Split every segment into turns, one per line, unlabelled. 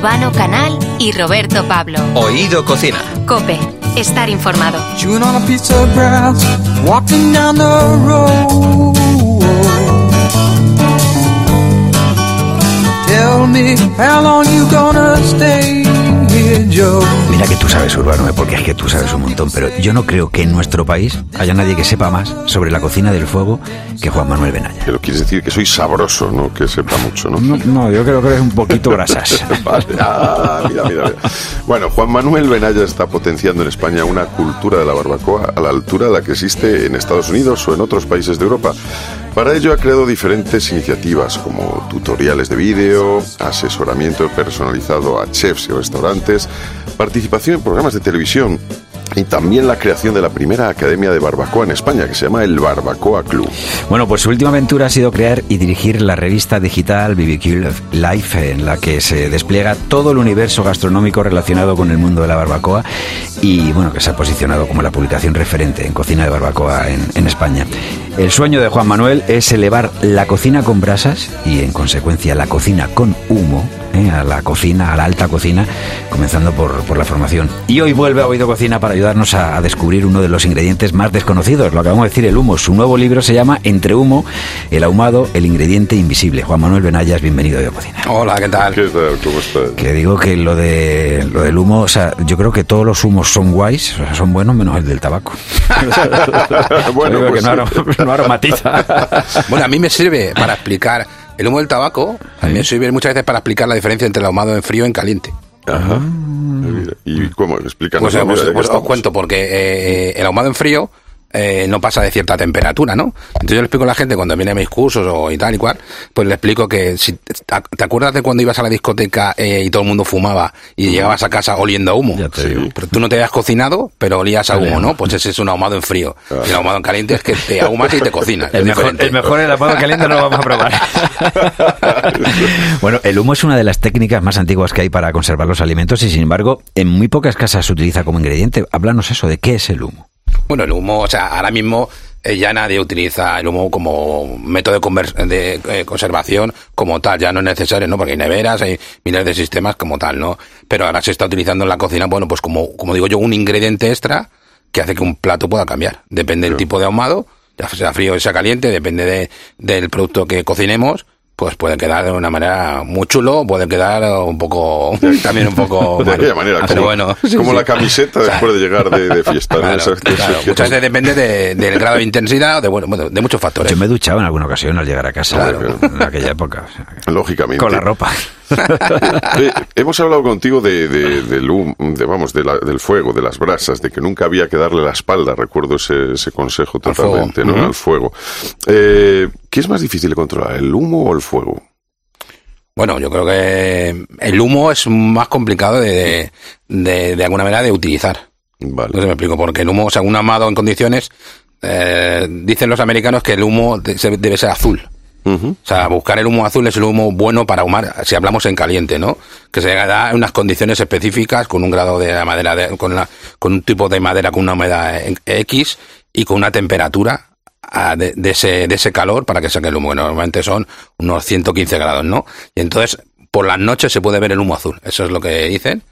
Urbano Canal y Roberto Pablo.
Oído Cocina.
Cope, estar informado.
Chewing on a piece of grass, walking down the road. Tell me how long you gonna stay
Mira que tú sabes, Urbano, ¿eh? porque es que tú sabes un montón, pero yo no creo que en nuestro país haya nadie que sepa más sobre la cocina del fuego que Juan Manuel Benaya.
Pero quieres decir que soy sabroso, ¿no? Que sepa mucho, ¿no?
No, no, yo creo que eres un poquito grasas.
Vale. Ah, mira, mira, mira. Bueno, Juan Manuel Benaya está potenciando en España una cultura de la barbacoa a la altura de la que existe en Estados Unidos o en otros países de Europa. Para ello ha creado diferentes iniciativas como tutoriales de vídeo, asesoramiento personalizado a chefs y restaurantes, participación en programas de televisión y también la creación de la primera academia de barbacoa en España que se llama el Barbacoa Club.
Bueno, pues su última aventura ha sido crear y dirigir la revista digital BBQ Life, en la que se despliega todo el universo gastronómico relacionado con el mundo de la barbacoa y, bueno, que se ha posicionado como la publicación referente en cocina de barbacoa en, en España. El sueño de Juan Manuel es elevar la cocina con brasas y, en consecuencia, la cocina con humo ¿eh? a la cocina, a la alta cocina, comenzando por, por la formación. Y hoy vuelve a Oído Cocina para ayudarnos a, a descubrir uno de los ingredientes más desconocidos, lo acabamos de decir, el humo. Su nuevo libro se llama Entre humo, el ahumado, el ingrediente invisible. Juan Manuel Benayas, bienvenido a Oído Cocina.
Hola, ¿qué tal?
¿Qué tal? ¿Cómo estás?
Que digo que lo de lo del humo, o sea, yo creo que todos los humos son guays, o sea, son buenos menos el del tabaco.
Bueno, pues
que no,
sí.
arom- no aromatiza.
Bueno, a mí me sirve para explicar el humo del tabaco, me sirve muchas veces para explicar la diferencia entre el ahumado en frío y en caliente.
Ajá. Mira, ¿Y cómo? Explícanos.
Pues, eh, pues- pues os cuento, porque eh, el ahumado en frío eh, no pasa de cierta temperatura, ¿no? Entonces yo le explico a la gente cuando viene a mis cursos o y tal y cual, pues le explico que si te acuerdas de cuando ibas a la discoteca eh, y todo el mundo fumaba y llegabas a casa oliendo a humo.
Ya te digo.
Pero tú no te habías cocinado, pero olías a humo, ¿no? Pues ese es un ahumado en frío. Y el ahumado en caliente es que te ahumas y te cocinas.
El mejor, el mejor el ahumado caliente no lo vamos a probar. bueno, el humo es una de las técnicas más antiguas que hay para conservar los alimentos y sin embargo en muy pocas casas se utiliza como ingrediente. Háblanos eso de qué es el humo.
Bueno, el humo, o sea, ahora mismo eh, ya nadie utiliza el humo como método de, de, eh, conservación como tal, ya no es necesario, ¿no? Porque hay neveras, hay miles de sistemas como tal, ¿no? Pero ahora se está utilizando en la cocina, bueno, pues como, como digo yo, un ingrediente extra que hace que un plato pueda cambiar. Depende del tipo de ahumado, ya sea frío o sea caliente, depende de, del producto que cocinemos, pues puede quedar de una manera muy chulo, puede quedar un poco, también un poco...
De aquella manera,
Pero
como,
bueno, sí,
como
sí.
la camiseta después de llegar de, de fiesta.
Muchas veces depende de- del grado de intensidad, de, bueno, bueno, de muchos factores.
Yo me he duchado en alguna ocasión al llegar a casa
Claro.
en aquella época. o sea,
Lógicamente.
con la ropa.
Eh, hemos hablado contigo de, de- del hum- de, vamos, de la- del fuego, de las brasas, de que nunca había que darle la espalda. Recuerdo ese, ese consejo
Al fuego.
totalmente, ¿no? Al fuego. Eh, ¿Qué es más difícil de controlar, el humo o el fuego?
Bueno, yo creo que el humo es más complicado de, de, de alguna manera de utilizar.
Vale.
No sé me explico, porque el humo, o sea, un ahumado en condiciones, eh, dicen los americanos que el humo debe ser azul. O sea, buscar el humo azul es el humo bueno para ahumar, si hablamos en caliente, ¿no? Que se da en unas condiciones específicas, con un grado de madera, de- con, la- con un tipo de madera con una humedad X y con una temperatura ah, de, de ese, de ese calor para que saque el humo, que normalmente son unos 115 grados, ¿no? Y entonces, por las noches se puede ver el humo azul, eso es lo que dicen.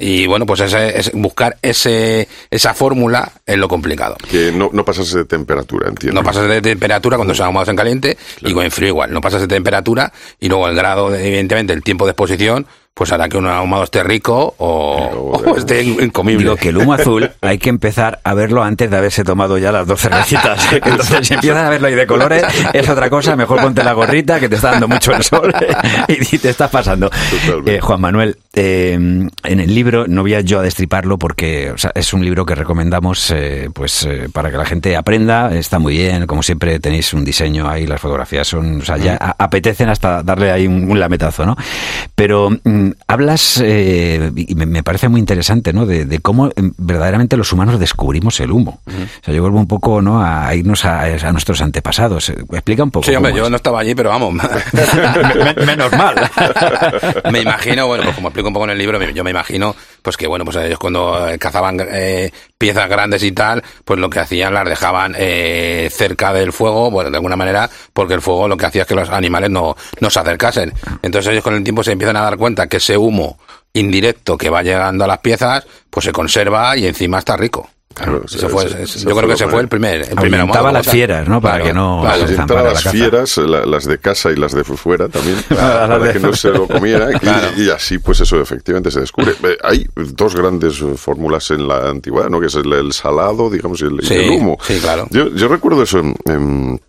Y bueno, pues ese, es buscar ese, esa fórmula es lo complicado.
Que no, no pasarse de temperatura, entiendo.
No pasas de temperatura cuando se ahumados en caliente y con frío igual. No pasas de temperatura y luego el grado, de- evidentemente, el tiempo de exposición, pues hará que un ahumado esté rico o, o esté in- incomible.
Digo que el humo azul hay que empezar a verlo antes de haberse tomado ya las dos cervecitas. Entonces, si empiezas a verlo ahí de colores, es otra cosa. Mejor ponte la gorrita que te está dando mucho el sol y te estás pasando. Eh, Juan Manuel, eh, en el libro, no voy a yo a destriparlo porque o sea, es un libro que recomendamos eh, pues eh, para que la gente aprenda. Está muy bien, como siempre tenéis un diseño ahí, las fotografías son, o sea, ya apetecen hasta darle ahí un, un lametazo, ¿no? Pero mm, hablas, eh, y me, parece muy interesante, ¿no? De, de cómo em, verdaderamente los humanos descubrimos el humo. O sea, yo vuelvo un poco, ¿no? A irnos a, a nuestros antepasados. Explica un poco.
Sí, hombre, yo
es.
no estaba allí, pero vamos.
Men- Menos mal.
me imagino, bueno, pues como explico un poco en el libro, yo me imagino, pues que bueno, pues ellos cuando eh, cazaban eh, piezas grandes y tal, pues lo que hacían las dejaban eh, cerca del fuego, bueno, de alguna manera, porque el fuego lo que hacía es que los animales no, no se acercasen. Entonces ellos con el tiempo se empiezan a dar cuenta que ese humo indirecto que va llegando a las piezas, pues se conserva y encima está rico.
Claro,
ese- fue- yo
fue
creo que
que-
fue el primer, el primer
Ahuyentaba
ahumado,
las fieras, ¿no? Para que no-
claro,
se zampara la
las
caza.
fieras, la- las de casa y las de fuera también,
Las
para que no se lo comieran. y-
Claro.
Y, así, pues eso efectivamente se descubre. Eh, Hay dos grandes eh, fórmulas en la antigüedad, ¿no? Que es el, el salado, digamos, y el, y
Sí,
el humo.
sí, claro.
Yo, yo recuerdo eso en, en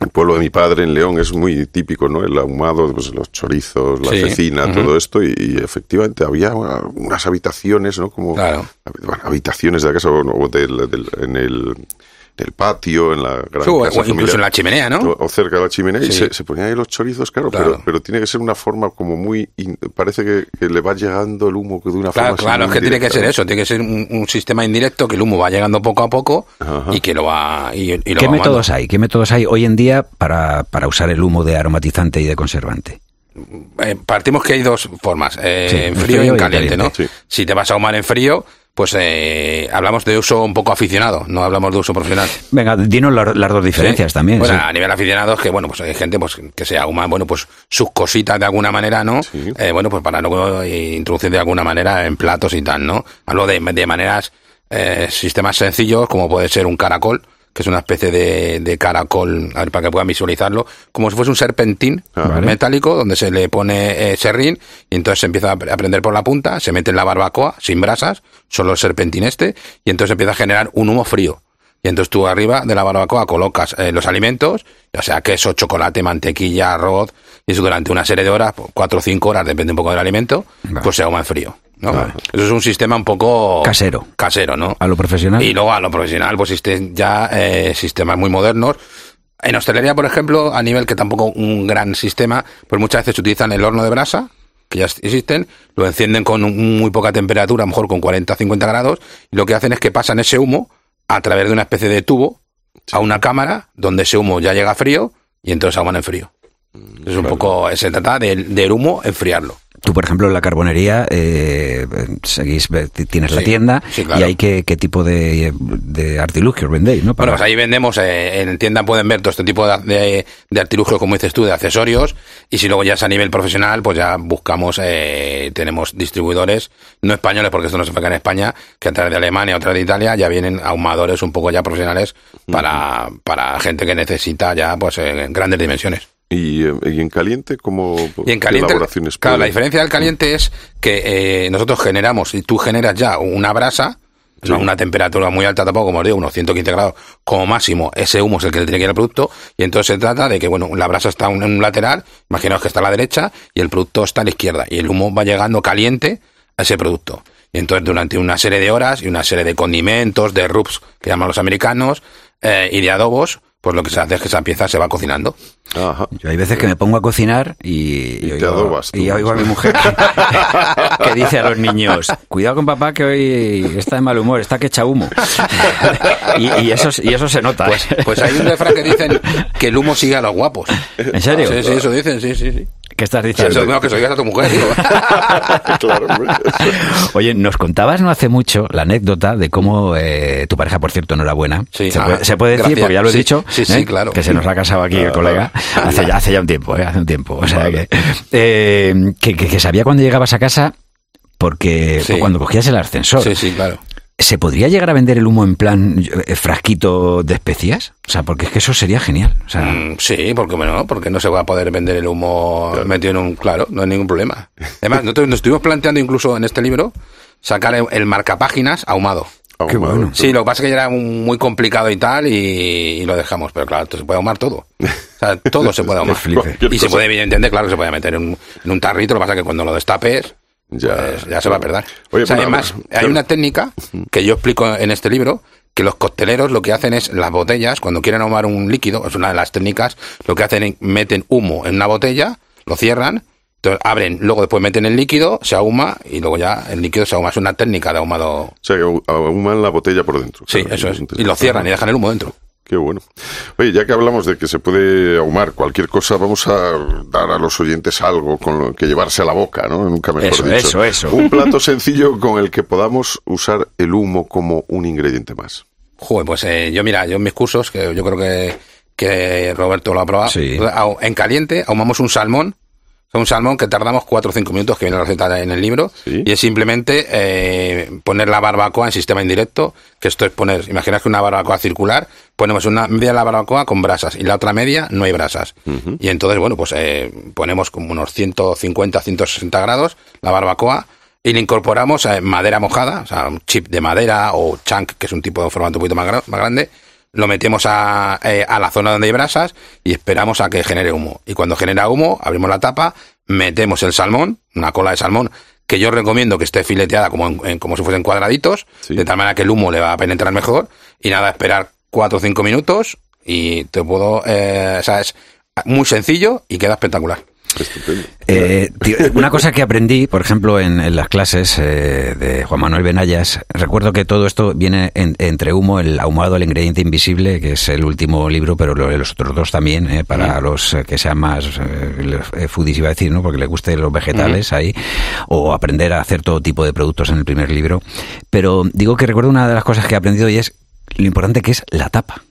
el pueblo de mi padre, en León, es muy típico, ¿no? El ahumado, pues, los chorizos, la
Sí,
cecina, todo esto, y, y efectivamente había una- unas habitaciones, ¿no? Como
Claro.
bueno, habitaciones de la casa o, o del- del- en el del patio, en la gran
Sí, o-
casa
o incluso
familiar.
en la chimenea, ¿no?
O, o cerca de la chimenea y se, se ponían ahí los chorizos, claro,
Claro.
Pero, pero tiene que ser una forma como muy... in- parece que, que le va llegando el humo de una
Claro,
forma...
claro, es que tiene que ser eso, tiene que ser un, un sistema indirecto que el humo va llegando poco a poco
Ajá.
y que lo va y, y lo
¿Qué
va
métodos hay? ¿Qué métodos hay hoy en día para, para usar el humo de aromatizante y de conservante?
Eh, partimos que hay dos formas, eh,
Sí, en
frío,
frío
y en
y
caliente, ¿no?
caliente, sí.
Si te vas a ahumar en frío, pues eh, hablamos de uso un poco aficionado, no hablamos de uso profesional.
Venga, dinos la- las dos diferencias
Sí.
también.
Bueno,
sí.
a nivel aficionado es que, bueno, pues hay gente pues que se ahuma, bueno, pues sus cositas de alguna manera, ¿no?
Sí.
Eh, bueno, pues para luego eh, introducir de alguna manera en platos y tal, ¿no? Hablo de, de maneras, eh, sistemas sencillos, como puede ser un caracol, que es una especie de, de caracol, a ver, para que puedan visualizarlo, como si fuese un serpentín
Ah, vale.
metálico, donde se le pone eh, serrín, y entonces se empieza a pre- a prender por la punta, se mete en la barbacoa, sin brasas, solo el serpentín este, y entonces empieza a generar un humo frío. Y entonces tú arriba de la barbacoa colocas eh, los alimentos, ya sea queso, chocolate, mantequilla, arroz, y eso durante una serie de horas, pues, cuatro o cinco horas, depende un poco del alimento,
Vale.
pues se ahuma en frío. Eso es un sistema un poco...
Casero.
Casero, ¿no?
A lo profesional.
Y luego a lo profesional, pues existen ya eh, sistemas muy modernos. En hostelería, por ejemplo, a nivel que tampoco un gran sistema, pues muchas veces utilizan el horno de brasa, que ya existen, lo encienden con un- muy poca temperatura, a lo mejor con 40 50 grados, y lo que hacen es que pasan ese humo a través de una especie de tubo a una cámara donde ese humo ya llega frío y entonces ahuman en frío. Es un poco, se trata del, del humo enfriarlo.
Tú, por ejemplo, en la carbonería, eh, seguís, tienes la tienda
sí, claro.
y hay qué, qué tipo de, de artilugios vendéis, ¿no?
Bueno, pues ahí vendemos, eh, en tienda pueden ver todo este tipo de, de, de artilugios, como dices tú, de accesorios, y si luego ya es a nivel profesional, pues ya buscamos, eh, tenemos distribuidores, no españoles, porque esto no se fabrica en España, que a través de Alemania o a través de Italia ya vienen ahumadores un poco ya profesionales para, para gente que necesita ya, pues, eh, grandes dimensiones.
Y, eh, y en caliente, ¿cómo
Y en caliente,
elaboraciones
claro, la diferencia del caliente es que eh, nosotros generamos, y tú generas ya una brasa, no una temperatura muy alta tampoco, como os digo, unos 115 grados como máximo, ese humo es el que le tiene que ir al producto, y entonces se trata de que, bueno, la brasa está en un lateral, imaginaos que está a la derecha, y el producto está a la izquierda, y el humo va llegando caliente a ese producto. Y entonces durante una serie de horas y una serie de condimentos, de rubs, que llaman los americanos, eh, y de adobos, pues lo que se hace es que esa pieza se va cocinando.
Ajá.
Yo hay veces que me pongo a cocinar y,
Y te
oigo,
adobas tú.
y oigo a mi mujer que, que dice a los niños, cuidado con papá que hoy está de mal humor, está que echa humo. y, y eso, y eso se nota.
Pues, pues hay un refrán que dicen que el humo sigue a los guapos.
¿En serio?
Sí, sí, eso dicen, sí, sí, sí.
¿Qué estás
Eso
diciendo?
es lo que soy a tu mujer,
claro.
Oye, nos contabas no hace mucho la anécdota de cómo eh, tu pareja, por cierto, no era buena.
Sí,
se,
ah,
puede, se puede decir,
gracias.
porque ya lo he
Sí,
dicho,
sí,
¿eh?
claro.
que se nos ha casado aquí el colega hace ya, hace ya un tiempo, ¿eh? hace un tiempo. O sea que, eh, que, que- que sabía cuando llegabas a casa porque
Sí.
cuando cogías el ascensor.
Sí, sí, claro.
¿Se podría llegar a vender el humo en plan eh, frasquito de especias? O sea, porque es que eso sería genial. O sea,
Mm, sí, porque bueno, porque no se va a poder vender el humo metido en un claro, no hay ningún problema. Además, nosotros nos estuvimos planteando incluso en este libro sacar el, el marcapáginas ahumado.
Qué bueno.
Sí, lo que pasa es que era un- muy complicado y tal y, y lo dejamos, pero claro, se puede ahumar todo. O sea, todo se puede ahumar. Y se puede bien entender, claro, que se puede meter en, un- en un tarrito, lo que pasa es que cuando lo destapes,
Ya,
pues, ya se va a perder.
Oye,
O sea, además, hay una técnica que yo explico en este libro, que los cocteleros lo que hacen es, las botellas, cuando quieren ahumar un líquido, es una de las técnicas, lo que hacen es meten humo en una botella, lo cierran, entonces abren, luego después meten el líquido, se ahuma y luego ya el líquido se ahuma. Es una técnica de ahumado.
O sea, que ahuman la botella por dentro.
Sí,
Claro,
eso es. Y lo cierran y dejan el humo dentro.
Qué bueno. Oye, ya que hablamos de que se puede ahumar cualquier cosa, vamos a dar a los oyentes algo con lo que llevarse a la boca, ¿no? Nunca mejor
Eso,
dicho.
eso, eso.
Un plato sencillo con el que podamos usar el humo como un ingrediente más.
Joder, pues eh, yo mira, yo en mis cursos, que yo creo que, que Roberto lo ha probado,
Sí.
en caliente ahumamos un salmón, Es un salmón que tardamos 4 o 5 minutos, que viene la receta en el libro,
Sí.
y es simplemente eh, poner la barbacoa en sistema indirecto, que esto es poner, imaginaos que una barbacoa circular, ponemos una media de la barbacoa con brasas y la otra media no hay brasas. Y entonces, bueno, pues eh, ponemos como unos 150, 160 grados la barbacoa y le incorporamos eh, madera mojada, o sea, un chip de madera o chunk, que es un tipo de formato un poquito más, gra- más grande, lo metemos a, eh, a la zona donde hay brasas y esperamos a que genere humo. Y cuando genera humo, abrimos la tapa, metemos el salmón, una cola de salmón, que yo recomiendo que esté fileteada como, en- en- como si fuesen cuadraditos,
Sí.
de tal manera que el humo le va a penetrar mejor. Y nada, esperar cuatro o cinco minutos y te puedo... Eh, o sea, es muy sencillo y queda espectacular.
Eh, tío, una cosa que aprendí, por ejemplo, en, en las clases eh, de Juan Manuel Benayas, recuerdo que todo esto viene en- entre humo, el ahumado, el ingrediente invisible, que es el último libro, pero lo- los otros dos también, eh, para los eh, que sean más eh, eh, foodies, iba a decir, ¿no? porque les gusten los vegetales ahí, o aprender a hacer todo tipo de productos en el primer libro. Pero digo que recuerdo una de las cosas que he aprendido y es lo importante que es la tapa.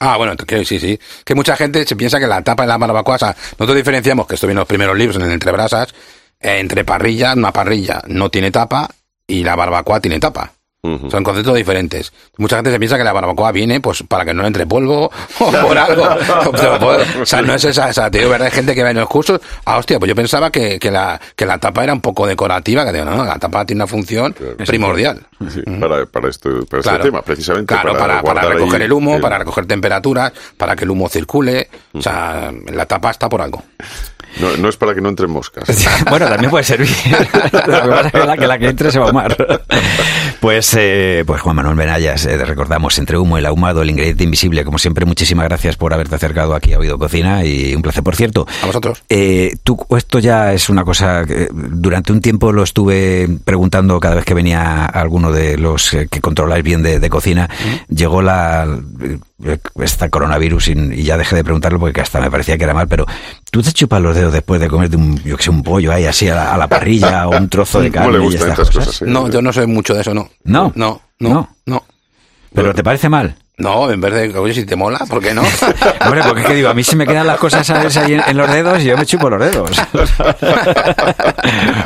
Ah, bueno, que sí, sí. Que mucha gente se piensa que la tapa de la barbacoa, o sea, nosotros diferenciamos, que esto viene en los primeros libros, en el Entre Brasas, entre parrilla, una parrilla no tiene tapa y la barbacoa tiene tapa. Son conceptos diferentes. Mucha gente se piensa que la barbacoa viene pues para que no le entre polvo o por algo. o sea, no es esa, esa. Te digo, verdad, hay gente que va en los cursos. Ah, hostia, pues yo pensaba que, que, la, que la tapa era un poco decorativa. Que digo, no, no, la tapa tiene una función primordial.
Sí, para, para, esto, para
Claro.
este tema, precisamente.
Claro, para, para, recoger el humo,
el-
para recoger temperaturas, para que el humo circule. O sea, la tapa está por algo.
No, no es para que no entren moscas.
bueno, también puede servir. Lo que pasa es que la que, la que entre se va a ahumar. Pues, eh, pues Juan Manuel Benayas, eh, recordamos, entre humo, el ahumado, el ingrediente invisible. Como siempre, muchísimas gracias por haberte acercado aquí a Oído Cocina y un placer. Por cierto,
A vosotros.
eh, tú, esto ya es una cosa que durante un tiempo lo estuve preguntando cada vez que venía alguno de los eh, que controláis bien de, de cocina. Llegó la esta coronavirus y, y ya dejé de preguntarlo porque hasta me parecía que era mal, pero tú te chupas los dedos después de comerte un, yo que sé, un pollo ahí así a la, a la parrilla o un trozo de
No
carne
le
y
gustan
estas
estas
cosas.
cosas.
No, yo no soy mucho de eso, no.
No.
No, no,
No.
no.
Pero ¿te parece mal?
No, en vez de, oye, si te mola, ¿por qué no?
Hombre, porque es que digo, a mí se me quedan las cosas ¿sabes? ahí en, en los dedos y yo me chupo los dedos.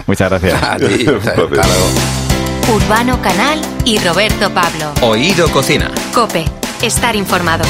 Muchas gracias.
A ti, hasta luego.
Urbano Canal y Roberto Pablo.
Oído Cocina.
Cope, estar informado.